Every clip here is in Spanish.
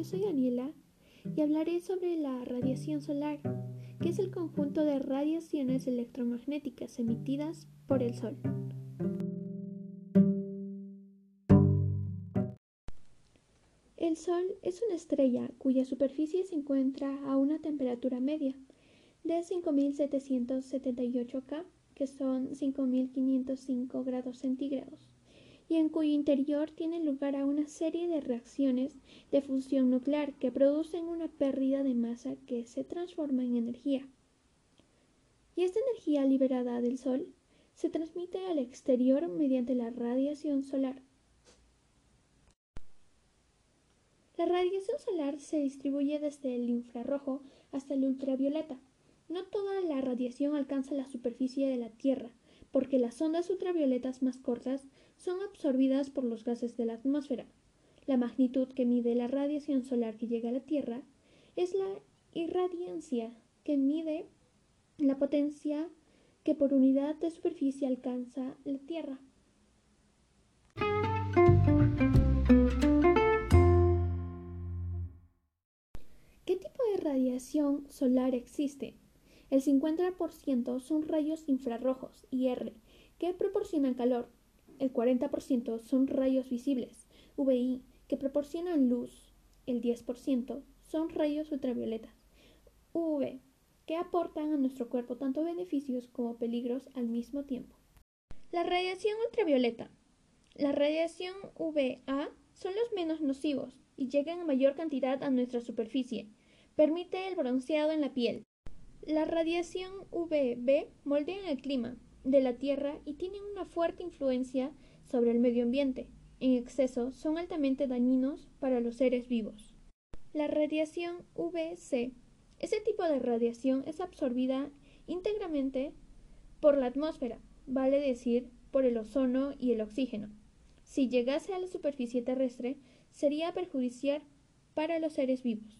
yo soy Daniela y hablaré sobre la radiación solar, que es el conjunto de radiaciones electromagnéticas emitidas por el Sol. El Sol es una estrella cuya superficie se encuentra a una temperatura media de 5778 K, que son 5505 grados centígrados y en cuyo interior tiene lugar a una serie de reacciones de fusión nuclear que producen una pérdida de masa que se transforma en energía. Y esta energía liberada del Sol se transmite al exterior mediante la radiación solar. La radiación solar se distribuye desde el infrarrojo hasta el ultravioleta. No toda la radiación alcanza la superficie de la Tierra, porque las ondas ultravioletas más cortas son absorbidas por los gases de la atmósfera. La magnitud que mide la radiación solar que llega a la Tierra es la irradiancia, que mide la potencia que por unidad de superficie alcanza la Tierra. ¿Qué tipo de radiación solar existe? El 50% son rayos infrarrojos, IR, que proporcionan calor, el 40% son rayos visibles, VI, que proporcionan luz. El 10% son rayos ultravioletas, UV, que aportan a nuestro cuerpo tanto beneficios como peligros al mismo tiempo. La radiación ultravioleta. La radiación UVA son los menos nocivos y llegan a mayor cantidad a nuestra superficie. Permite el bronceado en la piel. La radiación UVB moldea el clima, de la Tierra y tienen una fuerte influencia sobre el medio ambiente. En exceso son altamente dañinos para los seres vivos. La radiación UVC. Ese tipo de radiación es absorbida íntegramente por la atmósfera, vale decir, por el ozono y el oxígeno. Si llegase a la superficie terrestre, sería perjudicial para los seres vivos.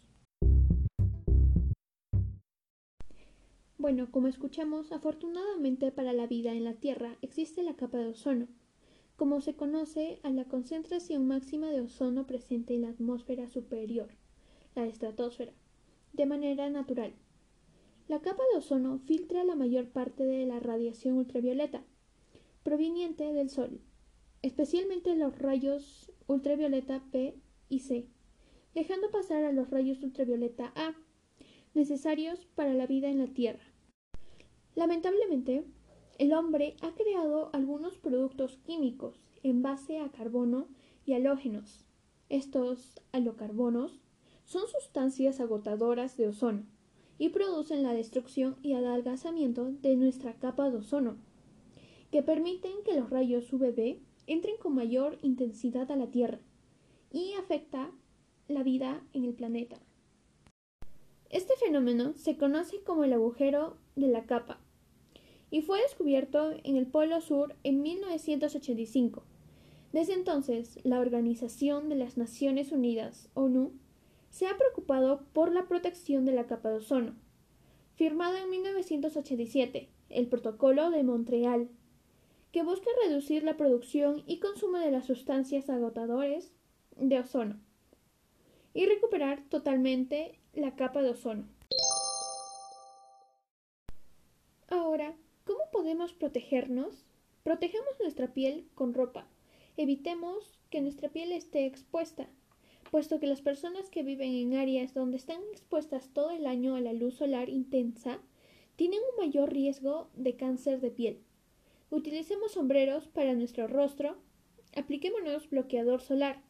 Bueno, como escuchamos, afortunadamente para la vida en la Tierra existe la capa de ozono, como se conoce a la concentración máxima de ozono presente en la atmósfera superior, la estratosfera, de manera natural. La capa de ozono filtra la mayor parte de la radiación ultravioleta proveniente del Sol, especialmente los rayos ultravioleta P y C, dejando pasar a los rayos ultravioleta A, necesarios para la vida en la Tierra. Lamentablemente, el hombre ha creado algunos productos químicos en base a carbono y halógenos. Estos halocarbonos son sustancias agotadoras de ozono y producen la destrucción y adelgazamiento de nuestra capa de ozono, que permiten que los rayos UVB entren con mayor intensidad a la Tierra y afecta la vida en el planeta. Este fenómeno se conoce como el agujero de la capa y fue descubierto en el Polo Sur en 1985. Desde entonces, la Organización de las Naciones Unidas, ONU, se ha preocupado por la protección de la capa de ozono. Firmado en 1987, el Protocolo de Montreal, que busca reducir la producción y consumo de las sustancias agotadoras de ozono y recuperar totalmente la capa de ozono. Ahora, ¿Cómo podemos protegernos? Protejamos nuestra piel con ropa. Evitemos que nuestra piel esté expuesta, puesto que las personas que viven en áreas donde están expuestas todo el año a la luz solar intensa tienen un mayor riesgo de cáncer de piel. Utilicemos sombreros para nuestro rostro. Apliquémonos bloqueador solar.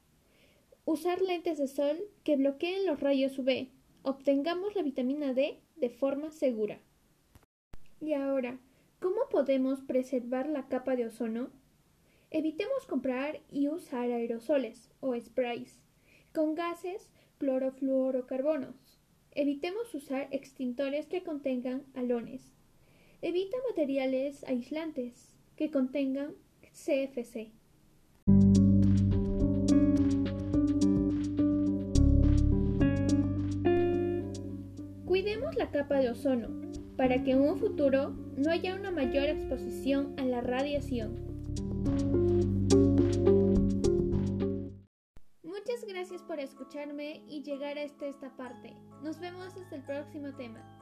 Usar lentes de sol que bloqueen los rayos UV. Obtengamos la vitamina D de forma segura. Y ahora, ¿Cómo podemos preservar la capa de ozono? Evitemos comprar y usar aerosoles o sprays con gases clorofluorocarbonos. Evitemos usar extintores que contengan halones. Evita materiales aislantes que contengan CFC. Cuidemos la capa de ozono para que en un futuro no haya una mayor exposición a la radiación. Muchas gracias por escucharme y llegar hasta esta parte. Nos vemos hasta el próximo tema.